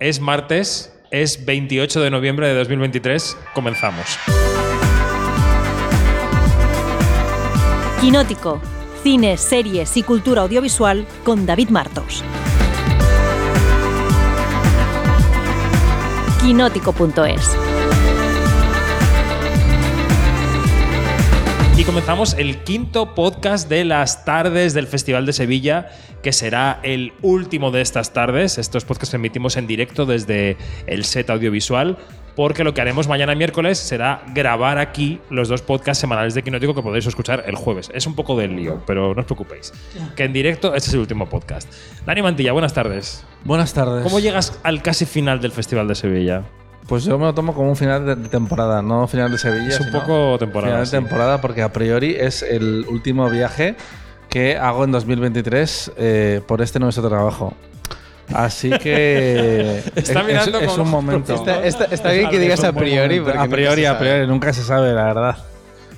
Es martes, es 28 de noviembre de 2023. Comenzamos. Quinótico. Cine, series y cultura audiovisual con David Martos. Quinótico.es. comenzamos el quinto podcast de las tardes del Festival de Sevilla, que será el último de estas tardes. Estos podcasts emitimos en directo desde el set audiovisual, porque lo que haremos mañana miércoles será grabar aquí los dos podcasts semanales de Quinótico que podéis escuchar el jueves. Es un poco del lío, pero no os preocupéis. Que en directo este es el último podcast. Dani Mantilla, buenas tardes. Buenas tardes. ¿Cómo llegas al casi final del Festival de Sevilla? Pues yo me lo tomo como un final de, temporada, no final de Sevilla. Es un sino poco temporada. Final de sí. temporada porque a priori es el último viaje que hago en 2023 eh, por este nuestro trabajo. Así que Está es- mirando es, un momento. Está, está- está bien que digas a priori, porque a priori, a priori, nunca se sabe, la verdad.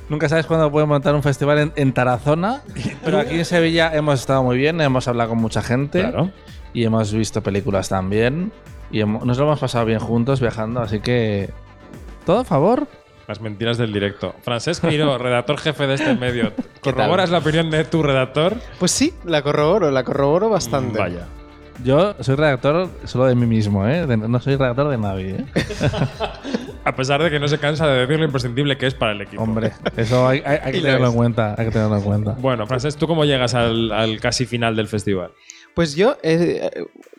Nunca sabes cuándo pueden montar un festival en, en Tarazona, pero aquí en Sevilla hemos estado muy bien, hemos hablado con mucha gente Claro. y hemos visto películas también y nos lo hemos pasado bien juntos viajando, así que todo a favor. Las mentiras del directo. Francesc Miró, redactor jefe de este medio. ¿Corroboras la opinión de tu redactor? Pues sí, la corroboro, la corroboro bastante. Vaya. Yo soy redactor solo de mí mismo, ¿eh? De- no soy redactor de nadie, ¿eh? A pesar de que no se cansa de decir lo imprescindible que es para el equipo. Hombre, eso hay, hay- hay que tenerlo en cuenta. Hay que tenerlo en cuenta. Bueno, Francesc, ¿tú cómo llegas al, al casi final del festival? Pues yo, eh,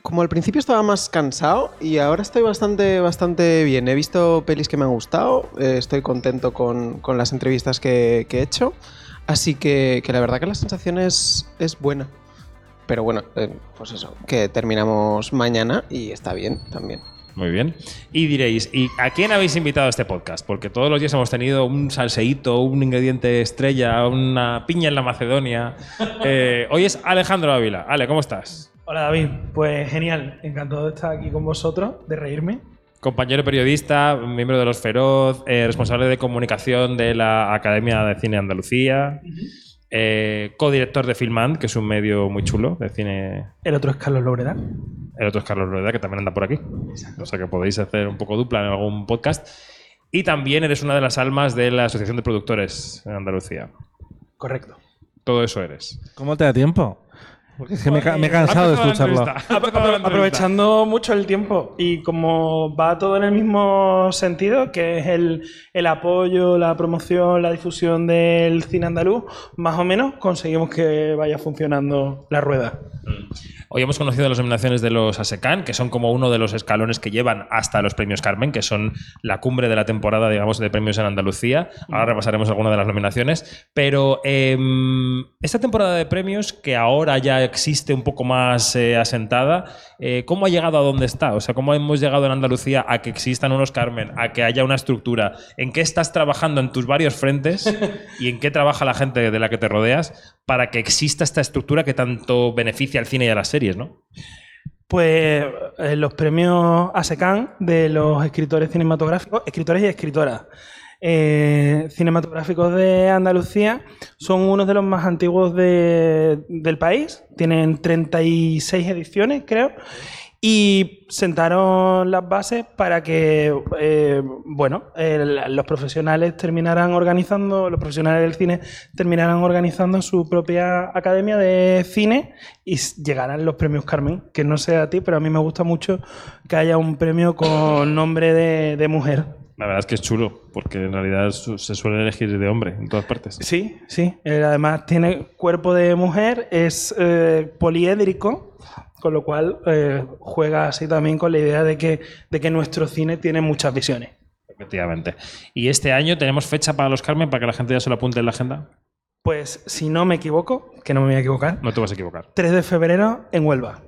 como al principio estaba más cansado y ahora estoy bastante, bastante bien. He visto pelis que me han gustado, eh, estoy contento con, con las entrevistas que, que he hecho, así que, que la verdad que la sensación es, es buena. Pero bueno, eh, pues eso, que terminamos mañana y está bien también. Muy bien. Y diréis, ¿y a quién habéis invitado a este podcast? Porque todos los días hemos tenido un salseíto, un ingrediente estrella, una piña en la Macedonia. Eh, hoy es Alejandro Ávila. Ale, ¿cómo estás? Hola David, pues genial, encantado de estar aquí con vosotros, de reírme. Compañero periodista, miembro de Los Feroz, eh, responsable de comunicación de la Academia de Cine Andalucía, eh, codirector de Filmand, que es un medio muy chulo de cine. El otro es Carlos Lobreda. El otro es Carlos Rueda, que también anda por aquí. O sea que podéis hacer un poco dupla en algún podcast. Y también eres una de las almas de la Asociación de Productores en Andalucía. Correcto. Todo eso eres. ¿Cómo te da tiempo? Porque es que me, he ca- me he cansado de escucharlo. Aprovechando mucho el tiempo y como va todo en el mismo sentido, que es el, el apoyo, la promoción, la difusión del cine andaluz, más o menos conseguimos que vaya funcionando la rueda. Hoy hemos conocido las nominaciones de los ASECAN, que son como uno de los escalones que llevan hasta los premios Carmen, que son la cumbre de la temporada, digamos, de premios en Andalucía. Ahora repasaremos algunas de las nominaciones. Pero em, esta temporada de premios, que ahora ya existe un poco más eh, asentada, eh, ¿cómo ha llegado a donde está? O sea, ¿cómo hemos llegado en Andalucía a que existan unos Carmen, a que haya una estructura? ¿En qué estás trabajando en tus varios frentes y en qué trabaja la gente de la que te rodeas para que exista esta estructura que tanto beneficia al cine y a las series, ¿no? Pues eh, los premios ASECAN de los escritores cinematográficos, escritores y escritoras eh, cinematográficos de Andalucía son unos de los más antiguos de- del país. Tienen 36 ediciones, creo. Y sentaron las bases para que, eh, bueno, los profesionales terminaran organizando, los profesionales del cine terminaran organizando su propia academia de cine y llegaran los premios Carmen. Que no sé a ti, pero a mí me gusta mucho que haya un premio con nombre de mujer. La verdad es que es chulo, porque en realidad se suele elegir de hombre en todas partes. Sí, sí. Eh, además tiene cuerpo de mujer, es eh, poliédrico, con lo cual eh, juega así también con la idea de que, de que nuestro cine tiene muchas visiones. Efectivamente. Y este año tenemos fecha para los Carmen para que la gente ya se lo apunte en la agenda. Pues si no me equivoco, que no me voy a equivocar, No te vas a equivocar. 3 de febrero en Huelva.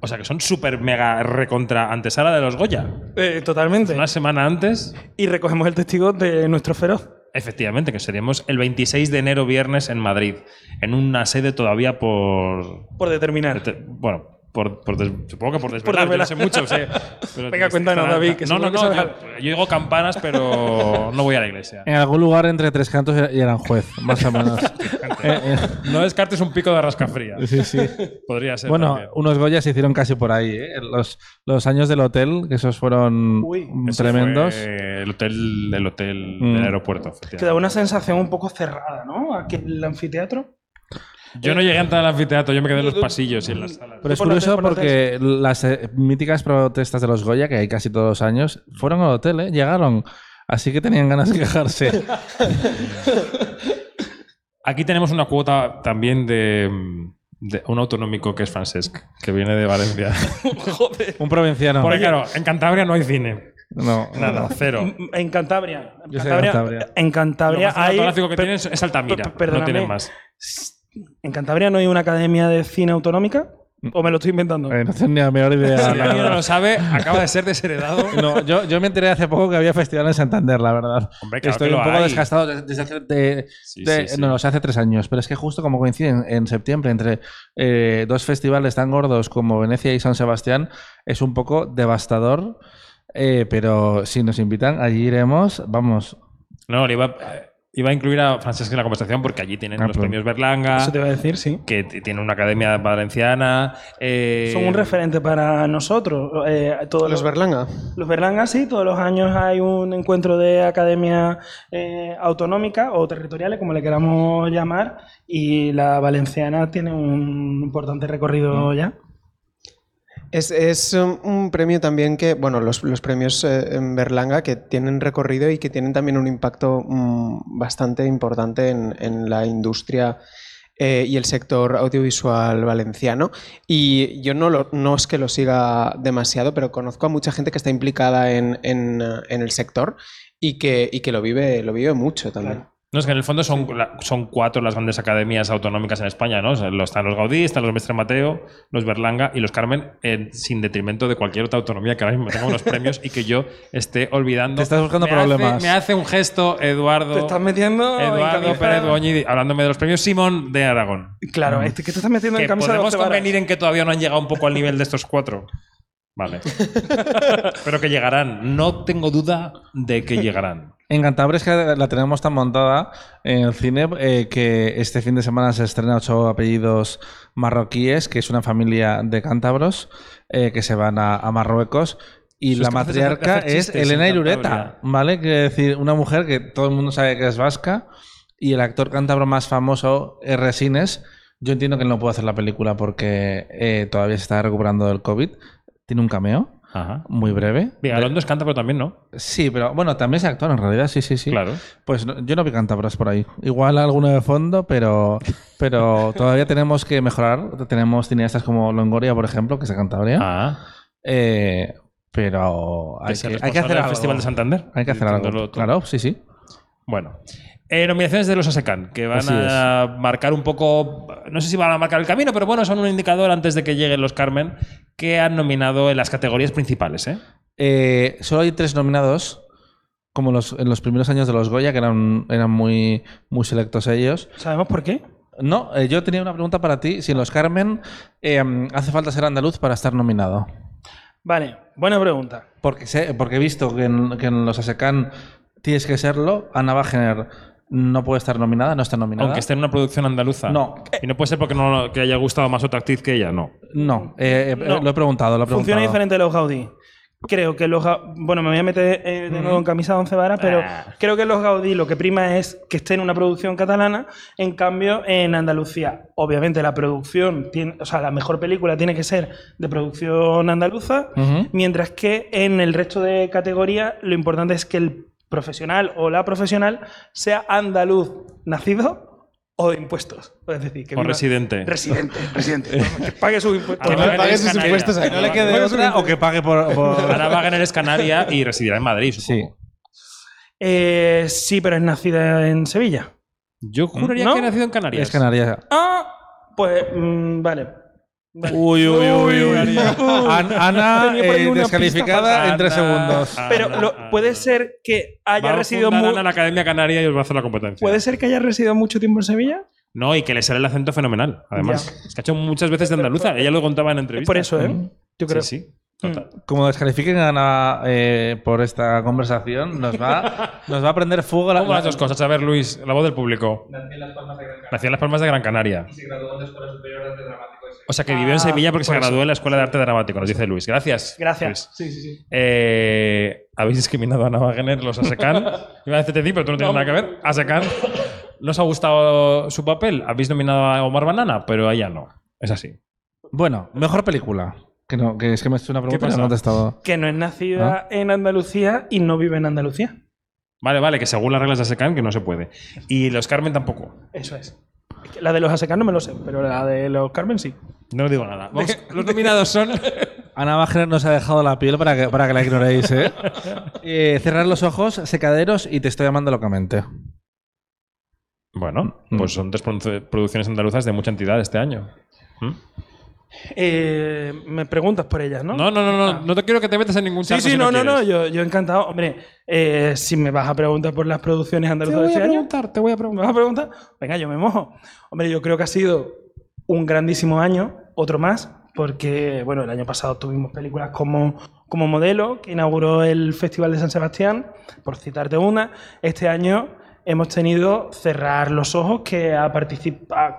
O sea que son súper mega recontra antesala de los Goya. Eh, totalmente. Una semana antes, Y recogemos el testigo de nuestro feroz. efectivamente, que seríamos el 26 de enero viernes en Madrid, en una sede todavía por... Por determinar. Te- Bueno, por, por des- supongo que por desvelar, yo no desvelar. sé mucho. sé, pero Venga, cuéntanos, estará- David, que no, no, no. Yo, yo digo campanas, pero no voy a la iglesia. En algún lugar entre tres cantos y Aranjuez, más o menos. Eh, eh, No descartes un pico de rascafría. sí, sí. Podría ser. Bueno, también. unos Goya se hicieron casi por ahí. ¿eh? Los, los años del hotel, que esos fueron Uy. Tremendos. fue el hotel, el hotel Mm. del aeropuerto. efectivamente. Que da una sensación un poco cerrada, ¿no? Aquí el anfiteatro. Yo no llegué a entrar al anfiteatro, yo me quedé en los pasillos y en las salas. Pero es curioso porque las eh, míticas protestas de los Goya, que hay casi todos los años, fueron al hotel, ¿eh? llegaron. Así que tenían ganas de quejarse. Aquí tenemos una cuota también de, de un autonómico que es Francesc, que viene de Valencia. Un provinciano. Porque claro, en Cantabria no hay cine. No, Nada, cero. En Cantabria. En Yo soy de Cantabria, Cantabria. en Lo Cantabria más hay. cinematográfico que tienen es Altamira. No perdóname. tienen más. En Cantabria no hay una academia de cine autonómica. ¿O me lo estoy inventando? Eh, no tengo ni la menor idea. Si la alguien no lo sabe, acaba de ser desheredado. No, yo, yo me enteré hace poco que había festival en Santander, la verdad. Hombre, claro Estoy que un lo poco hay. desgastado desde hace. de- Sí, de- sí, sí. No, no, sé, hace tres años. Pero es que justo como coinciden en septiembre entre eh, dos festivales tan gordos como Venecia y San Sebastián, es un poco devastador. eh, pero si nos invitan, allí iremos. Vamos. No, le iba, iba a incluir a Francesc en la conversación porque allí tienen Ah, los premios Berlanga, Eso te iba a decir, sí. que t- tiene una academia valenciana. eh, Son un referente para nosotros. eh, todos Los Berlanga. Los Berlanga, sí, todos los años hay un encuentro de academia eh, autonómica o territoriales, como le queramos llamar, y la valenciana tiene un importante recorrido ya. Es, es um, un premio también que, bueno, los, los premios eh, en Berlanga que tienen recorrido y que tienen también un impacto mm, bastante importante en, en la industria eh, y el sector audiovisual valenciano. Y yo no, lo- no es que lo siga demasiado, pero conozco a mucha gente que está implicada en, en, en el sector y que, y que lo, vive, lo vive mucho también. No, es que en el fondo son, la- son cuatro las grandes academias autonómicas en España, ¿no? O sea, lo- están los Gaudí, están los Mestre Mateo, los Berlanga y los Carmen, eh, sin detrimento de cualquier otra autonomía que ahora mismo tenga unos premios y que yo esté olvidando. Te estás buscando Me hace- problemas. me hace un gesto Eduardo. Te estás metiendo en Eduardo Pérez Goñi hablándome de los premios Simón de Aragón. Claro, este que te estás metiendo en Que camisa de podemos varas. convenir en que todavía no han llegado un poco al nivel de estos cuatro. Vale. Pero que llegarán. No tengo duda de que llegarán. En Cantabria es que la tenemos tan montada en el cine eh, que este fin de semana se estrena Ocho apellidos marroquíes, que es una familia de cántabros eh, que se van a, a Marruecos. Y la matriarca es Elena en Irureta. ¿vale? Quiere decir, una mujer que todo el mundo sabe que es vasca. Y el actor cántabro más famoso es Resines. Yo entiendo que él no puede hacer la película porque eh, todavía se está recuperando del COVID. Tiene un cameo Ajá. muy breve. Vigalondo es cántabro también, ¿no? Sí, pero bueno, también es actor en realidad, sí, sí, sí. Claro. Pues no- yo no vi cántabros por ahí. Igual alguno de fondo, pero, pero todavía tenemos que mejorar. Tenemos cineastas como Longoria, por ejemplo, que es de Cantabria. Ah. Eh, pero hay es el que, hay que hacer del algo. Festival de Santander. Hay que hacer algo. Claro, sí, sí. Bueno. Eh, nominaciones de los ASECAN, que van Así a marcar un poco, no sé si van a marcar el camino, pero bueno, son un indicador antes de que lleguen los Carmen, que han nominado en las categorías principales. ¿eh? Eh, solo hay tres nominados, como los, en los primeros años de los Goya, que eran, eran muy, muy selectos ellos. ¿Sabemos por qué? No, eh, yo tenía una pregunta para ti. Si en los Carmen eh, hace falta ser andaluz para estar nominado. Vale, buena pregunta. Porque, sé, porque he visto que en, que en los ASECAN tienes que serlo. Ana Wagener no puede estar nominada, no está nominada. Aunque esté en una producción andaluza. No. Y no puede ser porque no que haya gustado más otra actriz que ella, no. No, eh, eh, No. lo he preguntado. Lo he Funciona diferente de los Gaudí. Creo que los Bueno, me voy a meter eh, de nuevo en camisa de once varas, pero Ah. creo que los Gaudí lo que prima es que esté en una producción catalana. En cambio, en Andalucía, obviamente la producción, tiene, o sea, la mejor película tiene que ser de producción andaluza, mientras que en el resto de categorías lo importante es que el profesional o la profesional sea andaluz nacido o de impuestos. Es decir, que O viva- residente. Residente, residente. que pague sus impuestos. Que no pague sus canaria. impuestos ahí. No le quede otra o que pague por. por- Ana Wagner es canaria y residirá en Madrid, Sí. Eh, sí, pero es nacida en Sevilla. Yo juraría ¿No? que he nacido en Canarias. Es Canarias. Ah, pues mm, vale. Uy, uy, uy, uy. Uy. An- Ana ahí eh, descalificada en tres Ana. segundos. Pero Ana, lo- Ana. puede ser que haya residido fundar mu- Ana la Academia Canaria y os va a hacer la competencia. puede ser que haya residido mucho tiempo en Sevilla. No, y que le sale el acento fenomenal, además. Es que ha hecho muchas veces de andaluza. Ella lo contaba en Es entrevistas. por eso, ¿eh? Yo creo. Sí, sí. Total. Como descalifiquen a Ana eh, por esta conversación, nos va, nos va a prender fuego la, ¿Cómo las dos cosas? A ver, Luis, la voz del público. Nació en Las Palmas de Gran Canaria. O sea, que vivió en Ah, Sevilla porque se por eso. graduó en la Escuela de Arte Dramático, nos dice Luis. Gracias. Gracias. Luis. Sí, sí, sí. Eh, ¿Habéis discriminado a Ana Wagner, los ASECAN? Iba a decirte pero tú no tienes nada que ver. ASECAN. ¿No os ha gustado su papel? ¿Habéis nominado a Omar Banana? Pero a ella no. Es así. Bueno, mejor película. Que no, que es que me has hecho una pregunta y no. Que no es nacida Ah. en Andalucía y no vive en Andalucía. Vale, vale, que según las reglas de ASECAN que no se puede. Y los Carmen tampoco. Eso es. La de los Asecan no me lo sé, pero la de los Carmen sí. No digo nada. Vamos, los nominados son... Ana Wagner nos ha dejado la piel para que, para que la ignoréis, ¿eh? Eh, Cerrar los ojos, secaderos y te estoy llamando locamente. Bueno, Mm. pues son tres produ- producciones andaluzas de mucha entidad este año. ¿Mm? Eh, me preguntas por ellas, ¿no? No, no, no, no. No te quiero que te metas en ningún Sí, charco sí, si no, no, no, yo, yo encantado. Hombre, eh, si me vas a preguntar por las producciones andaluzas de este año, te voy a ¿me preguntar. vas a preguntar? Venga, yo me mojo. Hombre, yo creo que ha sido un grandísimo año, otro más, porque, bueno, el año pasado tuvimos películas como, como Modelo, que inauguró el Festival de San Sebastián, por citarte una. Este año hemos tenido Cerrar los Ojos, que ha participado,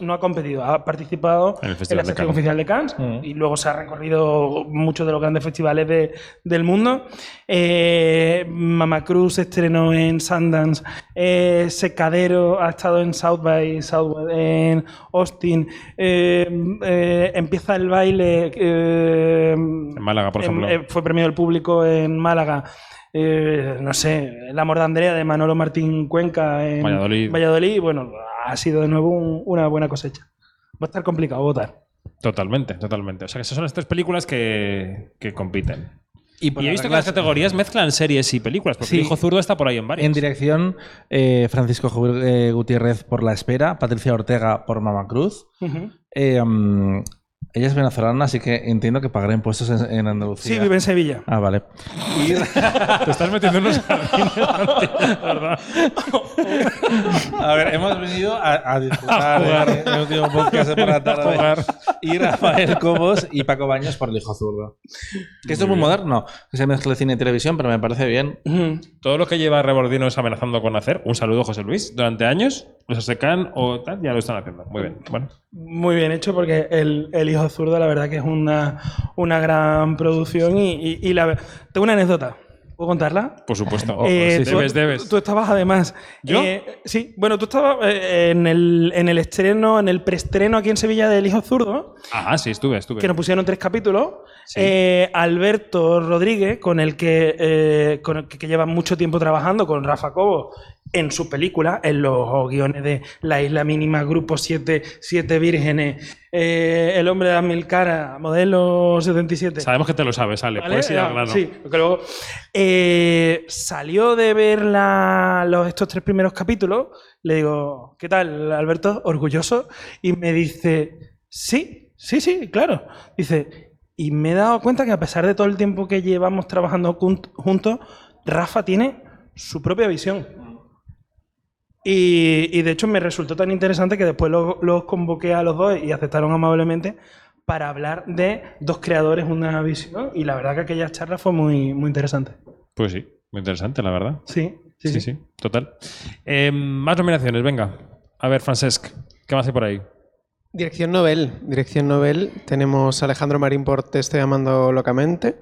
no ha competido, ha participado En el en Festival la sección oficial de Cannes Mm. y luego se ha recorrido muchos de los grandes festivales de- del mundo. Eh, Mama Cruz estrenó en Sundance, eh, Secadero ha estado en South by Southwest, en Austin, eh, eh, empieza el baile. eh, En Málaga, por en- ejemplo. eh, fue premio del público en Málaga. Eh, no sé, El amor de Andrea de Manolo Martín Cuenca en Valladolid. Bueno, ha sido de nuevo un- una buena cosecha. Va a estar complicado votar. Totalmente, totalmente. O sea, que esas son las tres películas que, que compiten. Y, por Y he las visto que las categorías mezclan series y películas, porque Sí. el hijo zurdo está por ahí en varias. En dirección, eh, Francisco eh, Gutiérrez por La Espera, Patricia Ortega por Mama Cruz. Eh, ella es venezolana, así que entiendo que pagará impuestos en, en Andalucía. Sí, vive en Sevilla. Ah, vale. Te estás metiendo en unos ¿verdad? A ver, hemos venido a, a disfrutar eh, el último podcast por la tarde. Y Rafael Cobos y Paco Baños por el hijo zurdo. Que esto es muy moderno, que se mezcle cine y televisión, pero me parece bien. Todo lo que lleva Rebordinos amenazando con hacer, un saludo, José Luis, durante años, los ASECAN o tal, ya lo están haciendo. Muy bien. Bueno, Muy bien hecho porque el, el Hijo Zurdo la verdad que es una, una gran producción y, y- y la, tengo una anécdota. ¿Puedo contarla? por supuesto. Oh, Eh, sí, tú, debes, debes. tú estabas además. ¿Yo? eh, sí, bueno, tú estabas eh, en, el, en el estreno, en el preestreno aquí en Sevilla del Hijo Zurdo, Ah, sí, estuve, estuve. que nos pusieron tres capítulos. Sí. Eh, Alberto Rodríguez, con el que, eh, con el que, que lleva mucho tiempo trabajando con Rafa Cobo en su película, en los guiones de La Isla Mínima, Grupo 7, Siete Vírgenes, eh, El Hombre de las Mil Caras, Modelo 77. Sabemos que te lo sabes, Ale. ¿Vale? Puedes ir Ah. Sí, porque luego eh, salió de ver la- los, estos tres primeros capítulos. Le digo, ¿qué tal, Alberto? Orgulloso. Y me dice, sí, sí, sí, claro. Dice, y me he dado cuenta que a pesar de todo el tiempo que llevamos trabajando jun- juntos, Rafa tiene su propia visión. Y, y de hecho me resultó tan interesante que después lo- los convoqué a los dos y aceptaron amablemente para hablar de dos creadores, una visión. Y la verdad que aquella charla fue muy, muy interesante. Pues sí, muy interesante, la verdad. Sí, sí, Sí, sí, total. Eh, más nominaciones, venga. A ver, Francesc, ¿qué más hay por ahí? Dirección Nobel. Dirección Nobel. Tenemos a Alejandro Marín por Te estoy amando locamente.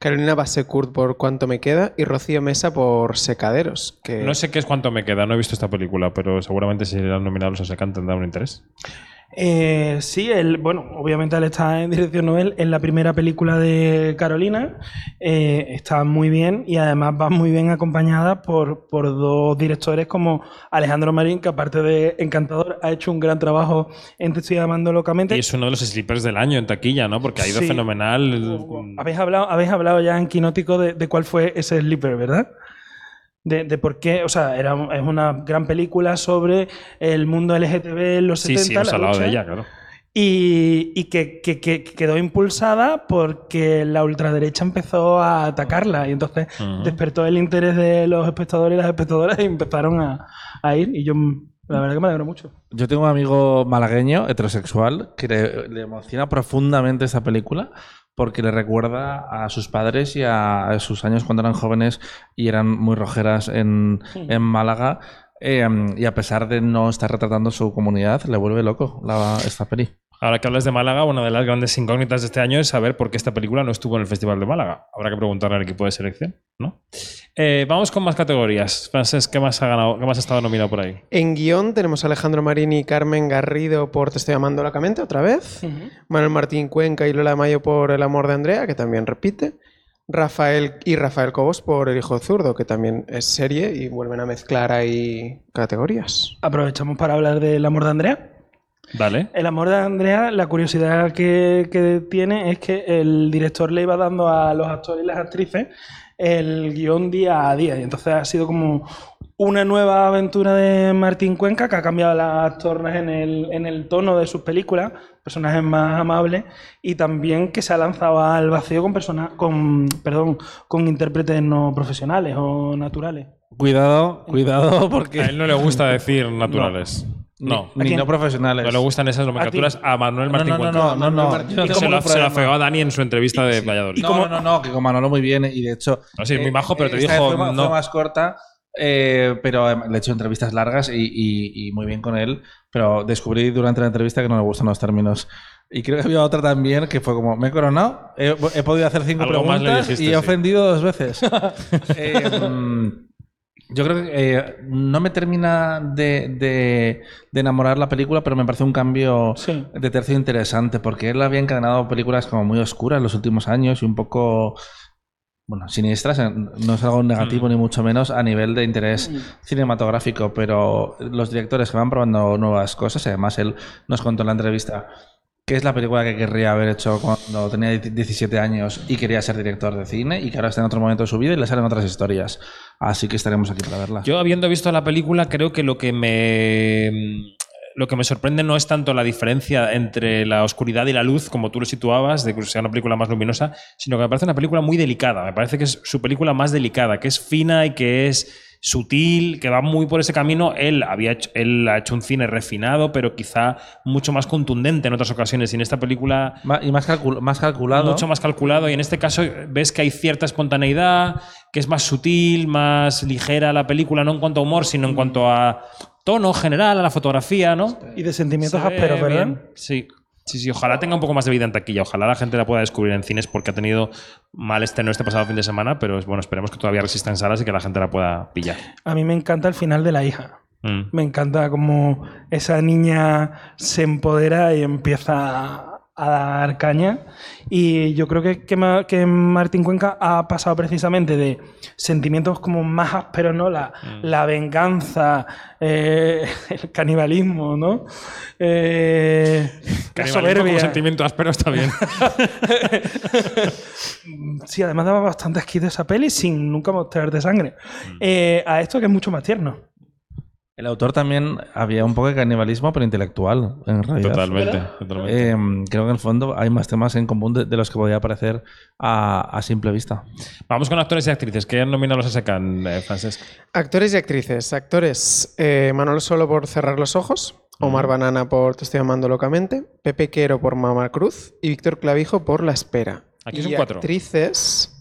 Carolina Bassecourt por Cuánto me queda. Y Rocío Mesa por Secaderos. Que No sé qué es cuánto me queda, no he visto esta película, pero seguramente si le han nominado los ASECAN tendrá un interés. Eh, sí, él, bueno, obviamente él está en dirección Nobel en la primera película de Carolina. Eh, está muy bien y además va muy bien acompañada por, por dos directores como Alejandro Marín, que aparte de encantador, ha hecho un gran trabajo en Te estoy amando locamente. Y es uno de los sleepers del año en taquilla, ¿no? Porque ha ido Sí. fenomenal. Habéis hablado, habéis hablado ya en Quinótico de, de cuál fue ese sleeper, ¿verdad? De, de por qué, o sea, era, un- es una gran película sobre el mundo LGTB en los Sí, 70. sí, hemos la hablado de ella, claro. Y, y que, que- que quedó impulsada porque la ultraderecha empezó a atacarla y entonces despertó el interés de los espectadores y las espectadoras y empezaron a, a ir. Y yo La verdad que me alegro mucho. Yo tengo un amigo malagueño, heterosexual, que le, le emociona profundamente esta película porque le recuerda a sus padres y a, a sus años cuando eran jóvenes y eran muy rojeras en, en Málaga. Eh, y a pesar de no estar retratando su comunidad, le vuelve loco la, esta peli. Ahora que hablas de Málaga, una de las grandes incógnitas de este año es saber por qué esta película no estuvo en el Festival de Málaga. Habrá que preguntarle al equipo de selección, ¿no? Eh, vamos con más categorías. Frances, ¿qué más ha ganado? ¿Qué más ha estado nominado por ahí? En guion tenemos a Alejandro Marini y Carmen Garrido por Te estoy llamando locamente otra vez. Manuel Martín Cuenca y Lola Mayo por El amor de Andrea, que también repite. Rafael y Rafael Cobos por El hijo zurdo, que también es serie y vuelven a mezclar ahí categorías. Aprovechamos para hablar del amor de Andrea. Vale. El amor de Andrea, la curiosidad que, que tiene es que el director le iba dando a los actores y las actrices el guion día a día. Y entonces ha sido como una nueva aventura de Martín Cuenca que ha cambiado las tornas en el, en el tono de sus películas, personajes más amables, y también que se ha lanzado al vacío con personas, con, perdón, con intérpretes no profesionales o naturales. Cuidado, cuidado, A porque. él no le gusta decir naturales. No. Ni, ¿A quién? no profesionales. No le gustan esas nomenclaturas a Manuel Martín no, no, no, no, no, no se lo, afeó a Dani en su entrevista de Valladolid. No, no, no, no, que con Manolo muy bien y de hecho. No, sí, muy majo, pero te dijo no. fue más corta, eh, pero eh, le he hecho entrevistas largas y, y- y muy bien con él. Pero descubrí durante la entrevista que no le gustan los términos. Y creo que había otra también que fue como: me he coronado, he, he podido hacer cinco Algo preguntas dijiste, y he sí. ofendido dos veces. Eh, yo creo que eh, no me termina de, de- de enamorar la película, pero me parece un cambio Sí. de tercio interesante, porque él había encadenado películas como muy oscuras en los últimos años y un poco, bueno, siniestras, no es algo negativo Mm. ni mucho menos a nivel de interés cinematográfico, pero los directores que van probando nuevas cosas, y además él nos contó en la entrevista que es la película que querría haber hecho cuando tenía 17 años y quería ser director de cine y que ahora está en otro momento de su vida y le salen otras historias. Así que estaremos aquí para verla. Yo, habiendo visto la película, creo que lo que me. Lo que me sorprende no es tanto la diferencia entre la oscuridad y la luz, como tú lo situabas, de que sea una película más luminosa, sino que me parece una película muy delicada. Me parece que es su película más delicada, que es fina y que es sutil, que va muy por ese camino. Él, había hecho, él ha hecho un cine refinado, pero quizá mucho más contundente en otras ocasiones. Y en esta película y más, calcul- más calculado. mucho más calculado y en este caso ves que hay cierta espontaneidad, que es más sutil, más ligera la película, no en cuanto a humor, sino en cuanto a tono general, a la fotografía, ¿no? Y de sentimientos ásperos, ¿verdad? bien. Sí. Sí, sí, ojalá tenga un poco más de vida en taquilla. Ojalá la gente la pueda descubrir en cines porque ha tenido mal estreno este pasado fin de semana, pero bueno, esperemos que todavía resista en salas y que la gente la pueda pillar. A mí me encanta el final de la hija. Mm. Me encanta como esa niña se empodera y empieza a dar caña. Y yo creo que, que, Ma- que Martín Cuenca ha pasado precisamente de sentimientos como más ásperos, ¿no? La, la venganza, eh, el canibalismo, ¿no? Eh, la Canibalismo como soberbia. sentimiento áspero está bien. Sí, además daba bastante asquito esa peli sin nunca mostrarte sangre. Eh, a esto que es mucho más tierno. El autor también había un poco de canibalismo, pero intelectual, en realidad. totalmente, totalmente. Eh, creo que en el fondo hay más temas en común de, de los que podía parecer a, a simple vista. Vamos con actores y actrices. que han nominado los ASECAN, eh, Francesc? Actores y actrices. Actores, eh, Manolo Solo por Cerrar los Ojos, Omar Banana por Te estoy amando locamente, Pepe Quero por Mama Cruz y Víctor Clavijo por La Espera. Aquí son y cuatro. actrices,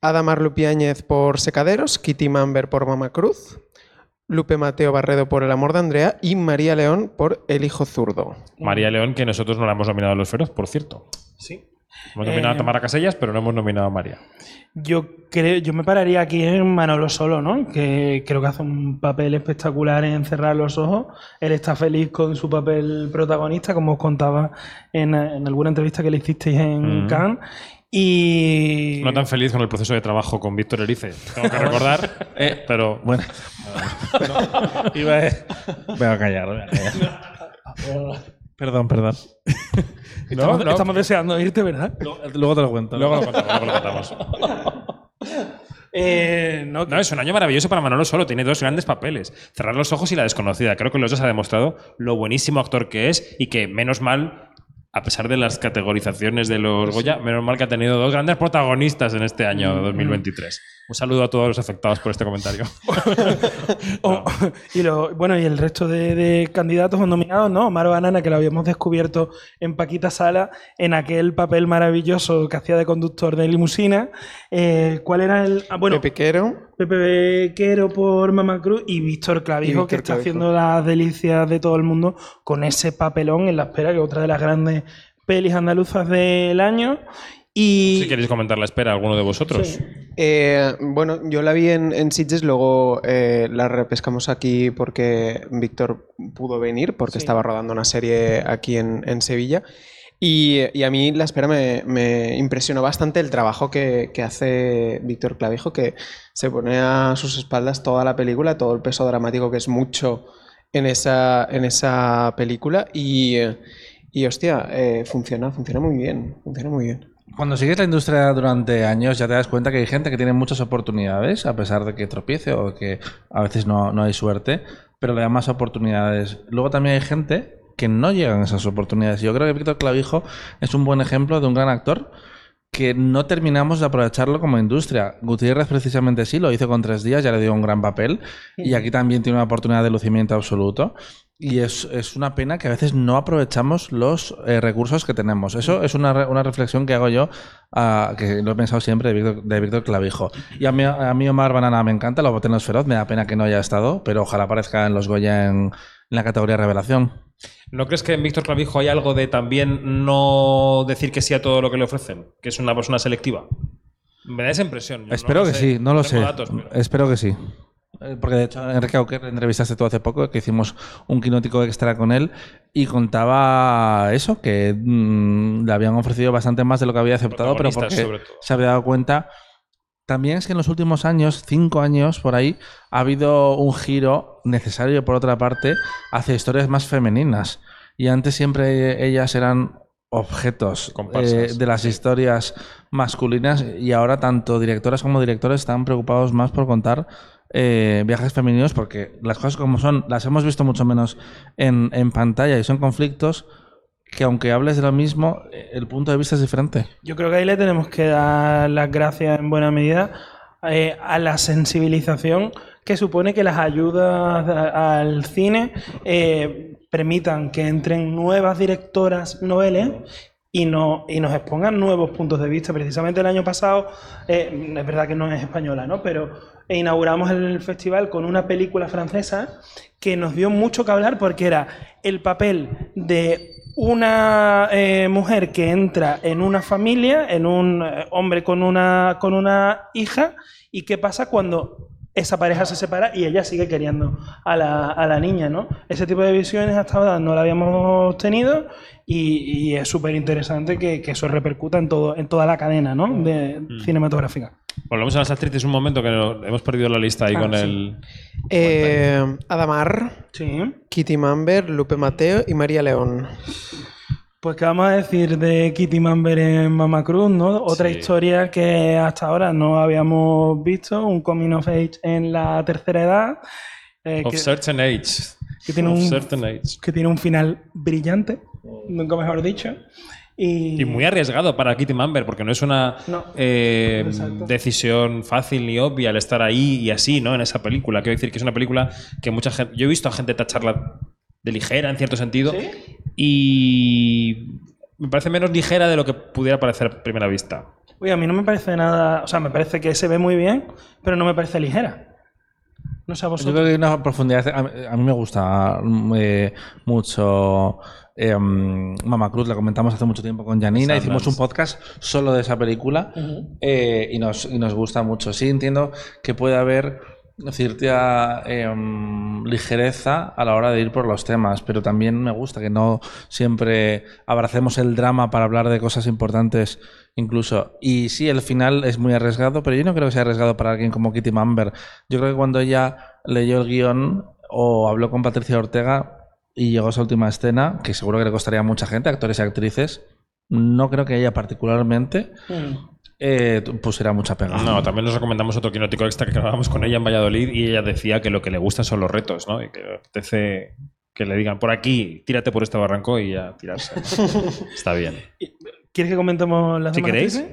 Ada Marlupiáñez por Secaderos, Kitty Mamber por Mama Cruz, Lupe Mateo Barredo por El amor de Andrea y María León por El hijo zurdo. María León, que nosotros no la hemos nominado a los Feroz, por cierto. Sí. Hemos nominado Eh, a Tamara Casellas, pero no hemos nominado a María. Yo creo, yo me pararía aquí en Manolo Solo, ¿no? Que creo que hace un papel espectacular en cerrar los ojos. Él está feliz con su papel protagonista, como os contaba en, en alguna entrevista que le hicisteis en Mm. Cannes. Y No tan feliz con el proceso de trabajo con Víctor Erice. Tengo que recordar, Eh, pero Bueno. Iba a... Voy a callar, voy a callar. Perdón, perdón. estamos, no. estamos deseando irte, ¿verdad? Luego te lo cuento. luego lo contamos. Luego lo contamos. Eh, no, No, es un año maravilloso para Manolo Solo. Tiene dos grandes papeles. Cerrar los ojos y La desconocida. Creo que los dos ha demostrado lo buenísimo actor que es y que, menos mal, a pesar de las categorizaciones de los Goya, menos mal que ha tenido dos grandes protagonistas en este año 2023. Un saludo a todos los afectados por este comentario. O- y lo, bueno, y el resto de, de candidatos o nominados, ¿no? Omar Banana, que lo habíamos descubierto en Paquita Sala, en aquel papel maravilloso que hacía de conductor de limusina. Eh, ¿Cuál era el...? Ah, bueno, Pepe Quero. Pepe Bequero por Mama Cruz y Víctor Clavijo, Y Víctor que está Clavijo. haciendo las delicias de todo el mundo con ese papelón en la espera, que es otra de las grandes pelis andaluzas del año. Y... Si queréis comentar la espera, alguno de vosotros. Sí. Eh, bueno, yo la vi en, en Sitges, luego eh, la repescamos aquí porque Víctor pudo venir, porque Sí. estaba rodando una serie aquí en, en Sevilla. Y, y a mí la espera me, me impresionó bastante el trabajo que, que hace Víctor Clavijo, que se pone a sus espaldas toda la película, todo el peso dramático que es mucho en esa, en esa película. Y, y hostia, eh, funciona, funciona muy bien, funciona muy bien. Cuando sigues la industria durante años ya te das cuenta que hay gente que tiene muchas oportunidades, a pesar de que tropiece o que a veces no, no hay suerte, pero le dan más oportunidades. Luego también hay gente que no llegan a esas oportunidades. Yo creo que Víctor Clavijo es un buen ejemplo de un gran actor que no terminamos de aprovecharlo como industria. Gutiérrez precisamente sí, lo hizo con tres días, ya le dio un gran papel y aquí también tiene una oportunidad de lucimiento absoluto. Y es, es una pena que a veces no aprovechamos los eh, recursos que tenemos. Eso es una, una reflexión que hago yo, ah, que lo he pensado siempre de Víctor, Clavijo. Y a mí, a mí Omar Banana me encanta, lo boté en los feroz, me da pena que no haya estado, pero ojalá aparezca en los Goya en, en la categoría revelación. ¿No crees que en Víctor Clavijo hay algo de también no decir que sí a todo lo que le ofrecen? Que es una persona selectiva. Me da esa impresión. Yo Espero que sé, sí, no lo sé. datos, pero- Espero que sí. Eh, Porque de hecho, Enrique Auquer le entrevistaste tú hace poco, que hicimos un quinótico extra con él y contaba eso, que mm, le habían ofrecido bastante más de lo que había aceptado, pero porque se había dado cuenta. También es que en los últimos años, cinco años por ahí, ha habido un giro necesario, por otra parte, hacia historias más femeninas. Y antes siempre ellas eran objetos eh, de las historias masculinas. Y ahora tanto directoras como directores están preocupados más por contar eh, viajes femeninos porque las cosas como son las hemos visto mucho menos en, en pantalla y son conflictos que aunque hables de lo mismo el punto de vista es diferente. Yo creo que ahí le tenemos que dar las gracias en buena medida eh, a la sensibilización que supone que las ayudas al cine eh, permitan que entren nuevas directoras noveles y, no, y nos expongan nuevos puntos de vista. Precisamente el año pasado, eh, es verdad que no es española, ¿no? pero inauguramos el festival con una película francesa que nos dio mucho que hablar porque era el papel de una eh, mujer que entra en una familia, en un eh, hombre con una, con una hija, y qué pasa cuando esa pareja se separa y ella sigue queriendo a la, a la niña, ¿no? Ese tipo de visiones hasta ahora no la habíamos tenido y, y es súper interesante que, que eso repercuta en, todo, en toda la cadena ¿no? de cinematográfica. Volvemos a las actrices un momento que no- hemos perdido la lista ahí Ah, con sí. el. Eh, Adamar, Sí. Kitty Mamber, Lupe Mateo y María León. Pues qué vamos a decir de Kitty Mamber en Mama Cruz, ¿no? Otra Sí. historia que hasta ahora no habíamos visto, un coming of age en la tercera edad, eh, Of que, certain age. que tiene Of un- certain age. que tiene un final brillante, nunca mejor dicho. Y, Y muy arriesgado para Kitty Mamber, porque no es una No. eh, decisión fácil ni obvia el estar ahí y así, ¿no? En esa película. Quiero decir que es una película que mucha gente. Yo he visto a gente tacharla de ligera, en cierto sentido, ¿Sí? Y me parece menos ligera de lo que pudiera parecer a primera vista. Oye, a mí no me parece nada, o sea, me parece que se ve muy bien, pero no me parece ligera. No sé a Yo vosotros. creo que hay una profundidad. A mí, a mí me gusta mm, eh, mucho eh, mm, Mama Cruz, la comentamos hace mucho tiempo con Janina. Hicimos un podcast solo de esa película eh, y, nos, y nos gusta mucho. Sí, entiendo que puede haber cierta eh, mm, ligereza a la hora de ir por los temas, pero también me gusta que no siempre abracemos el drama para hablar de cosas importantes incluso. Y sí, el final es muy arriesgado, pero yo no creo que sea arriesgado para alguien como Kitty Mamber. Yo creo que cuando ella leyó el guion o habló con Patricia Ortega y llegó a esa última escena, que seguro que le costaría a mucha gente, actores y actrices, no creo que ella particularmente Mm. Eh, pusiera mucha pega. No, también nos recomendamos otro quinótico extra que grabamos con ella en Valladolid y ella decía que lo que le gusta son los retos, ¿no? Y que le apetece que le digan por aquí, tírate por este barranco y ya tirarse. Está bien. ¿Quieres que comentemos las Si queréis.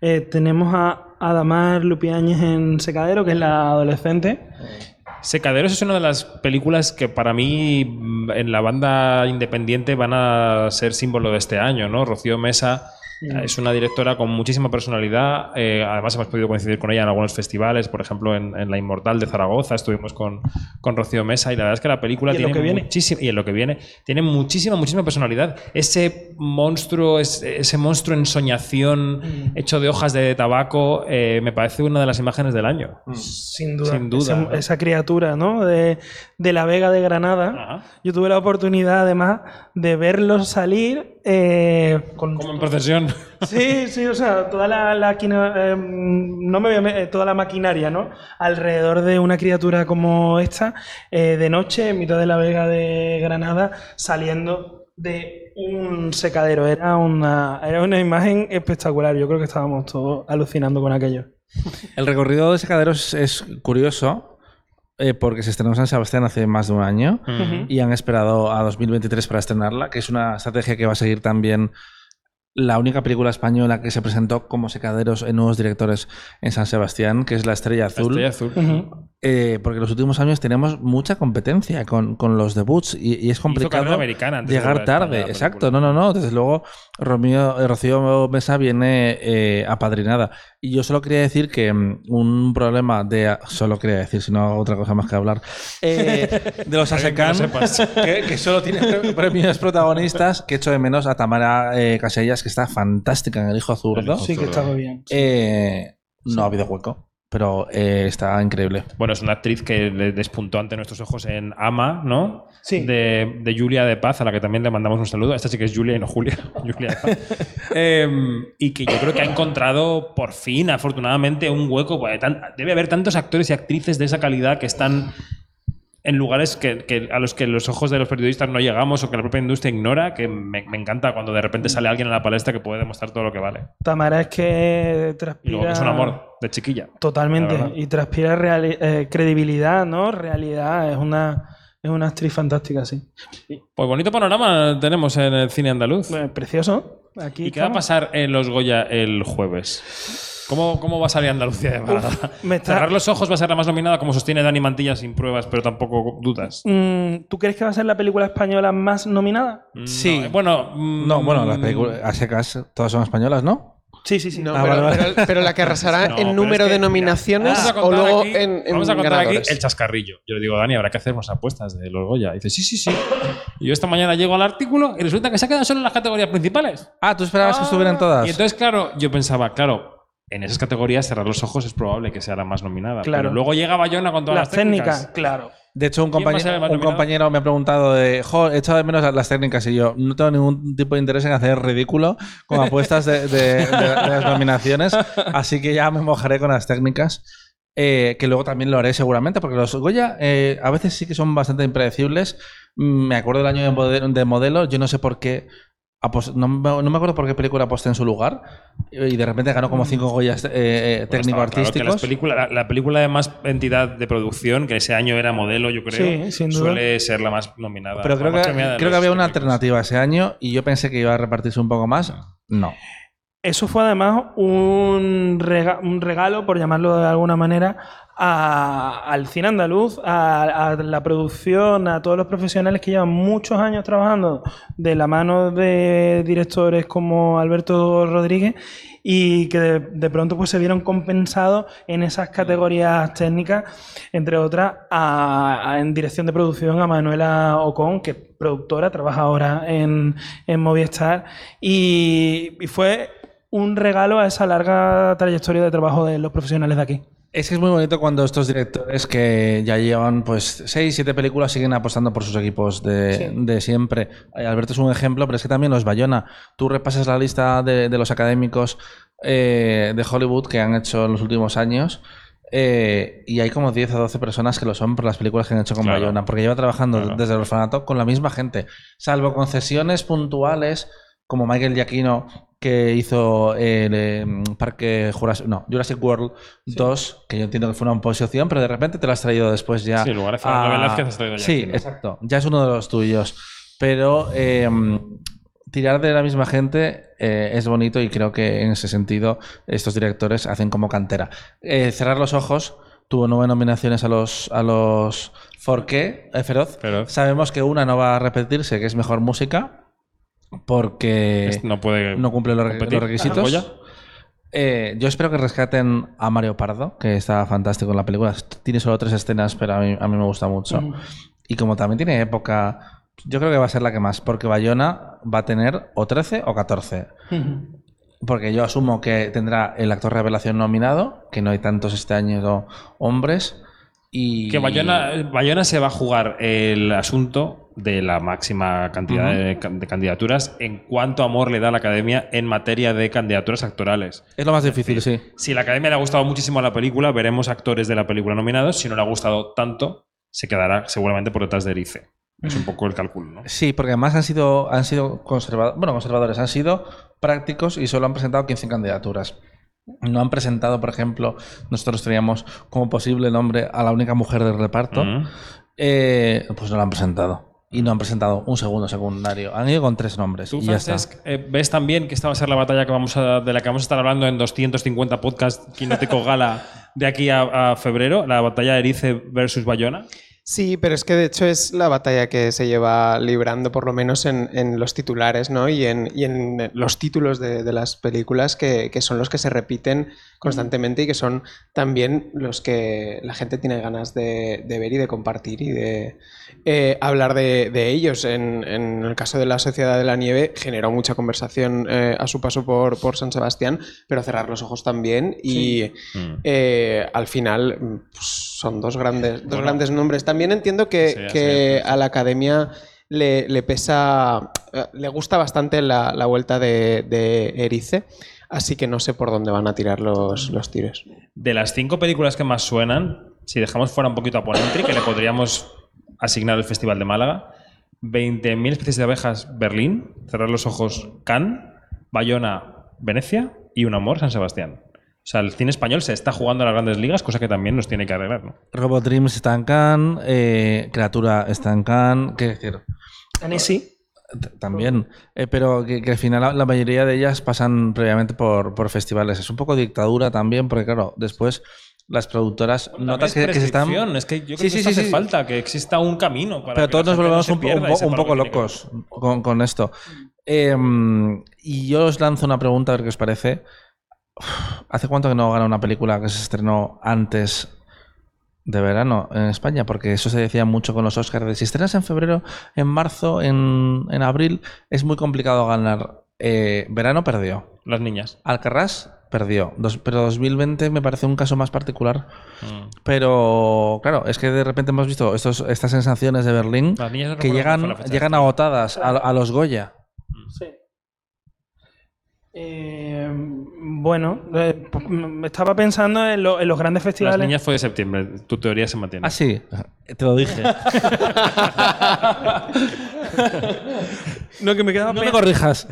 Eh, tenemos a Adamar Lupiáñez en Secadero, que es la adolescente. Secaderos es una de las películas que para mí mm, en la banda independiente van a ser símbolo de este año, ¿no? Rocío Mesa. Es una directora con muchísima personalidad. eh, además hemos podido coincidir con ella en algunos festivales, por ejemplo en, en La Inmortal de Zaragoza estuvimos con, con Rocío Mesa y la verdad es que la película Y en lo tiene que viene. muchísimo y en lo que viene tiene muchísima muchísima personalidad. Ese monstruo, ese, ese monstruo en soñación Mm. hecho de hojas de tabaco eh, me parece una de las imágenes del año. Sin duda. Sin duda, esa criatura, ¿no? De, de la Vega de Granada. Ajá. Yo tuve la oportunidad, además, de verlos salir eh, con. Como en procesión. Sí, sí, o sea, toda la, la eh, no me voy a me- eh, toda la maquinaria, ¿no? Alrededor de una criatura como esta, eh, de noche, en mitad de la Vega de Granada, saliendo de un secadero. Era una, era una imagen espectacular. Yo creo que estábamos todos alucinando con aquello. El recorrido de Secaderos es curioso eh, porque se estrenó en San Sebastián hace más de un año y han esperado a 2023 para estrenarla, que es una estrategia que va a seguir también la única película española que se presentó como Secaderos en nuevos directores en San Sebastián, que es La Estrella La Azul. estrella azul. Ujú. Eh, porque en los últimos años tenemos mucha competencia con, con los debuts y, y es complicado de llegar tarde. la Exacto, no, no, no. Desde luego, Romeo, eh, Rocío Mesa viene eh, apadrinada. Y yo solo quería decir que mm, un problema de. Solo quería decir, si no otra cosa más que hablar. eh, de los ASECAN, que, que solo tiene pre- premios protagonistas, que echo de menos a Tamara eh, Casellas, que está fantástica en El Hijo Zurdo. Sí, que Zurdo. estaba bien. Eh, no ha habido hueco, pero eh, está increíble. Bueno, es una actriz que le despuntó ante nuestros ojos en Ama, ¿no? Sí. De, de Julia de Paz, a la que también le mandamos un saludo. Esta sí que es Julia y no Julia. Julia de Paz. Em, y que yo creo que ha encontrado por fin, afortunadamente, un hueco. debe haber tantos actores y actrices de esa calidad que están en lugares que, que- a los que los ojos de los periodistas no llegamos o que la propia industria ignora, que me, me encanta cuando de repente sale alguien en la palestra que puede demostrar todo lo que vale. Tamara es que Y transpira. luego que es un amor de chiquilla. La Totalmente. Y transpira eh, credibilidad, ¿no? Realidad. Es una, es una actriz fantástica, sí. Pues bonito panorama tenemos en el cine andaluz. Eh, Precioso. Aquí ¿Y qué va a pasar en los Goya el jueves? ¿Cómo, cómo va a salir Andalucía de me está- Cerrar los ojos va a ser la más nominada, como sostiene Dani Mantilla sin pruebas, pero tampoco dudas. Mm, ¿Tú crees que va a ser la película española más nominada? Sí. No, bueno, mm, No, bueno, las películas a secas todas son españolas, ¿no? Sí, sí, sí. No, Ah, pero, vale, vale. pero- pero la que arrasará No, en número es que, de mira, nominaciones vamos a o contar luego aquí- en, en Vamos a contar aquí el chascarrillo. Yo le digo, Dani, habrá que hacer unas apuestas de los Goya. Y dice, sí, sí, sí. Y yo esta mañana llego al artículo y resulta que se ha quedado solo en las categorías principales. Ah, tú esperabas que estuvieran todas. Y entonces, claro, yo pensaba, claro, en esas categorías cerrar los ojos es probable que sea la más nominada. Claro. Pero luego llega Bayona con todas Las las, técnicas. técnicas, claro. De hecho, un, ¿Quién va a ser compañero, un compañero me ha preguntado de, jo, he echado de menos las técnicas y yo no tengo ningún tipo de interés en hacer ridículo con apuestas de, de- de- de las nominaciones, así que ya me mojaré con las técnicas, eh, que luego también lo haré seguramente, porque los Goya eh, a veces sí que son bastante impredecibles. Mm, Me acuerdo del año de modelo, de modelo yo no sé por qué, no, me- no me acuerdo por qué película aposté en su lugar y de repente ganó como cinco Goyas eh, eh, claro que técnico-artísticos. las películas- la, la película de más entidad de producción, que ese año era modelo, yo creo, Sí, sin duda. suele ser la más nominada. Pero creo que, creo que había una alternativa ese año y yo pensé que iba a repartirse un poco más. No. Eso fue además un, rega- un regalo, por llamarlo de alguna manera, a- al cine andaluz, a, a la producción, a todos los profesionales que llevan muchos años trabajando de la mano de directores como Alberto Rodríguez y que de, de pronto pues se vieron compensados en esas categorías técnicas, entre otras a- en dirección de producción a Manuela Ocon, que es productora, trabaja ahora en, en Movistar, y, y fue un regalo a esa larga trayectoria de trabajo de los profesionales de aquí. Es que es muy bonito cuando estos directores que ya llevan pues 6, 7 películas siguen apostando por sus equipos de, Sí. de siempre. Eh, Alberto es un ejemplo, pero es que también los Bayona. Tú repasas la lista de, de los académicos eh, de Hollywood que han hecho en los últimos años. eh, y hay como 10 o 12 personas que lo son por las películas que han hecho con Claro. Bayona, porque lleva trabajando Claro. desde el orfanato con la misma gente, salvo concesiones puntuales como Michael Giacchino que hizo el eh, Parque Jurassic, no, Jurassic World 2, que yo entiendo que fue una posición, pero de repente te lo has traído después ya. Sí, lugar a- Velázquez has traído a Sí, Giacchino. exacto. Ya es uno de los tuyos. Pero eh, tirar de la misma gente eh, es bonito y creo que en ese sentido estos directores hacen como cantera. Eh, cerrar los ojos tuvo nueve nominaciones a los a los Forqué, eh, Feroz. Feroz. Sabemos que una no va a repetirse, que es mejor música, porque Es- no puede no cumple los, re- competir. los requisitos. Eh, yo espero que rescaten a Mario Pardo, que está fantástico en la película. Tiene solo tres escenas, pero a mí, a mí me gusta mucho. Y como también tiene época, yo creo que va a ser la que más, porque Bayona va a tener o 13 o 14. Porque yo asumo que tendrá el actor revelación nominado, que no hay tantos este año hombres. Y Que Bayona, Bayona se va a jugar el asunto de la máxima cantidad de, can- de candidaturas en cuánto amor le da la academia en materia de candidaturas actorales. es lo más difícil, sí. Si la academia le ha gustado muchísimo a la película, veremos actores de la película nominados. Si no le ha gustado tanto, se quedará seguramente por detrás de Erice. Es un poco el cálculo, ¿no? Sí, porque además han sido, han sido conservadores, bueno, conservadores, han sido prácticos y solo han presentado 15 candidaturas. No han presentado, por ejemplo, nosotros teníamos como posible nombre a la única mujer del reparto, eh, pues no lo han presentado. Y no han presentado un segundo secundario. Han ido con tres nombres. Tú, y ya está. Francesc, eh, ves también que esta va a ser la batalla que vamos a, de la que vamos a estar hablando en 250 podcasts Quinótico Gala de aquí a, a febrero, la batalla Erice versus Bayona. Sí, pero es que de hecho es la batalla que se lleva librando, por lo menos en, en los titulares, ¿no? Y en, y en los títulos de, de las películas que, que son los que se repiten constantemente y que son también los que la gente tiene ganas de, de ver y de compartir y de eh, hablar de, de ellos. En, en el caso de la Sociedad de la Nieve generó mucha conversación eh, a su paso por, por San Sebastián, pero cerrar los ojos también y Mm. eh, al final pues, son dos grandes, dos Bueno. grandes nombres. También entiendo que, Sí, que a la academia le, le pesa, le gusta bastante la, la vuelta de, de Erice, así que no sé por dónde van a tirar los, los tiros. De las cinco películas que más suenan, si dejamos fuera un poquito a Ponentry, que le podríamos asignar el Festival de Málaga, 20.000 especies de abejas, Berlín, Cerrar los ojos, Cannes, Bayona, Venecia y Un amor, San Sebastián. O sea, el cine español se está jugando a las grandes ligas, cosa que también nos tiene que arreglar, ¿no? Robot Dreams está en Cannes, eh, Criatura está en Cannes, ¿qué decir? Annecy. También, Eh, pero que, que al final la, mayoría de ellas pasan previamente por, por festivales. Es un poco dictadura también, porque claro, después las productoras notas que, que se están... Es que yo creo Sí, que sí, hace sí. falta, que exista un camino para Pero que todos nos no volvemos un, poco locos con, con esto. Eh, y yo os lanzo una pregunta a ver qué os parece. ¿Hace cuánto que no gana una película que se estrenó antes de verano en España? Porque eso se decía mucho con los Oscars. De si estrenas en febrero, en marzo, en, en abril, es muy complicado ganar. Eh, verano perdió. Las niñas. Alcarrás perdió. Dos- pero 2020 me parece un caso más particular. Mm. Pero claro, es que de repente hemos visto estos, estas sensaciones de Berlín Las niñas no que llegan, llegan agotadas a, a los Goya. Sí. Eh, bueno, eh, pues, estaba pensando en, lo- en los grandes Las festivales. niñas fue de septiembre. Tu teoría se mantiene. Ah, sí, te lo dije. No, que me he quedado no me corrijas.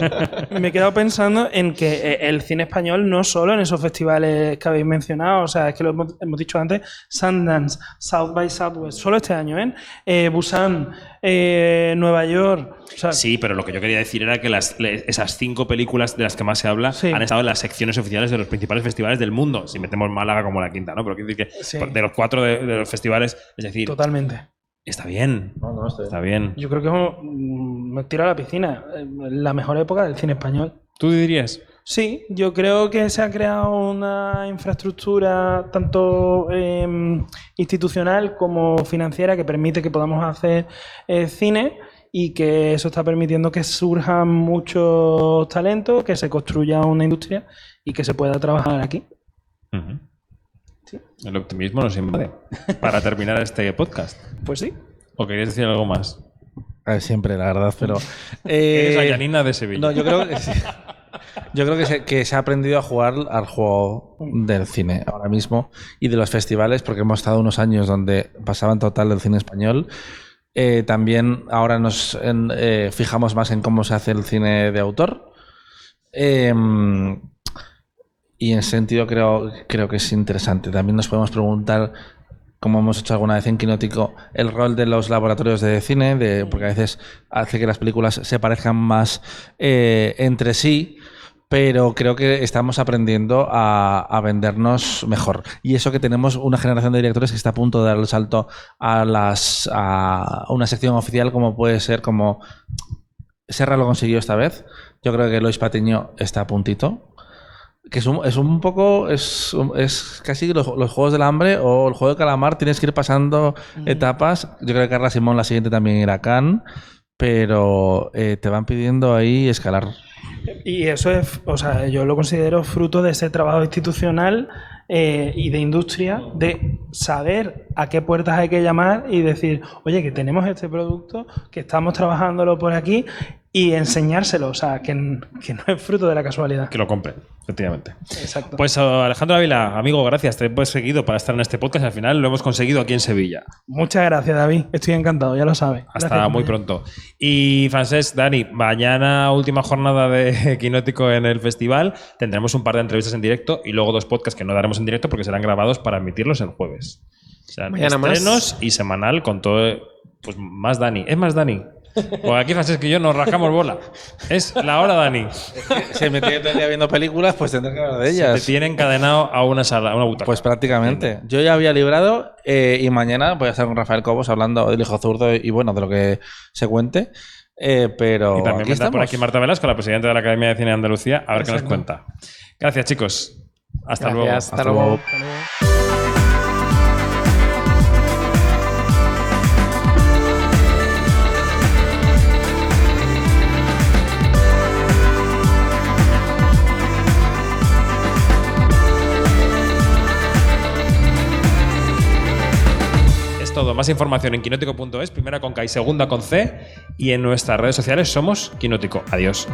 me he quedado pensando en que eh, el cine español no solo en esos festivales que habéis mencionado, o sea, es que lo hemos, hemos dicho antes, Sundance, South by Southwest, solo este año, ¿eh? Eh, Busan, eh, Nueva York, o sea, Sí, pero lo que yo quería decir era que las, le- esas cinco películas de las que más se habla Sí. han estado en las secciones oficiales de los principales festivales del mundo. Si metemos Málaga como la quinta, ¿no? Pero quiero decir que Sí. de los cuatro de, de los festivales, es decir, totalmente. Está bien. Está bien. Yo creo que me tiro a la piscina, eh, la mejor época del cine español. ¿Tú dirías? Sí, yo creo que se ha creado una infraestructura tanto eh, institucional como financiera que permite que podamos hacer eh, cine y que eso está permitiendo que surjan muchos talentos, que se construya una industria y que se pueda trabajar aquí. El optimismo nos invade. Para terminar este podcast. Pues sí. ¿O querías decir algo más? Ver, siempre, la verdad, pero. Eres eh, la Yanina de Sevilla. No, yo creo que sí. Yo creo que se, que se ha aprendido a jugar al juego del cine ahora mismo y de los festivales, porque hemos estado unos años donde pasaban total del cine español. Eh, también ahora nos en- eh, fijamos más en cómo se hace el cine de autor. Eh, y en ese sentido creo, creo que es interesante. También nos podemos preguntar como hemos hecho alguna vez en Quinótico, el rol de los laboratorios de cine, de, porque a veces hace que las películas se parezcan más eh, entre sí pero creo que estamos aprendiendo a, a, vendernos mejor. Y eso que tenemos una generación de directores que está a punto de dar el salto a, las, a una sección oficial como puede ser como... Serra lo consiguió esta vez. Yo creo que Lois Patiño está a puntito. Que es un, es un poco, es, es casi los, los, juegos del hambre o el juego de calamar, tienes que ir pasando etapas. Yo creo que Carla Simón, la siguiente también irá a Cannes, pero eh, te van pidiendo ahí escalar. Y eso es, o sea, yo lo considero fruto de ese trabajo institucional eh, y de industria, de saber a qué puertas hay que llamar y decir, oye, que tenemos este producto, que estamos trabajándolo por aquí y enseñárselo, o sea, que, que, no es fruto de la casualidad. Que lo compren, efectivamente. Exacto. Pues Alejandro Ávila, amigo, gracias. Te hemos seguido para estar en este podcast. Al final lo hemos conseguido aquí en Sevilla. Muchas gracias, David. Estoy encantado, ya lo sabes. Hasta Gracias, muy pronto. Y Francesc, Dani, mañana última jornada de Quinótico en el festival. Tendremos un par de entrevistas en directo y luego dos podcasts que no daremos en directo porque serán grabados para emitirlos el jueves. O sea, Mañana más. estrenos y semanal con todo. Pues más Dani. Es más Dani. Pues aquí Francesc y yo nos rascamos bola. Es la hora, Dani. Si me tiene todo el día viendo películas, pues tendré que hablar de Te ellas. tiene encadenado a una sala, a una butaca. Pues prácticamente. Yo ya había librado eh, y mañana voy a estar con Rafael Cobos hablando del hijo zurdo y bueno, de lo que se cuente. Eh, pero Y también aquí está por aquí Marta Velasco, la presidenta de la Academia de Cine de Andalucía, a ver qué nos cuenta. Gracias, chicos. Hasta Gracias, luego. hasta luego. Es. Más información en quinótico.es, primera con K y segunda con C. Y en nuestras redes sociales somos Quinótico. Adiós.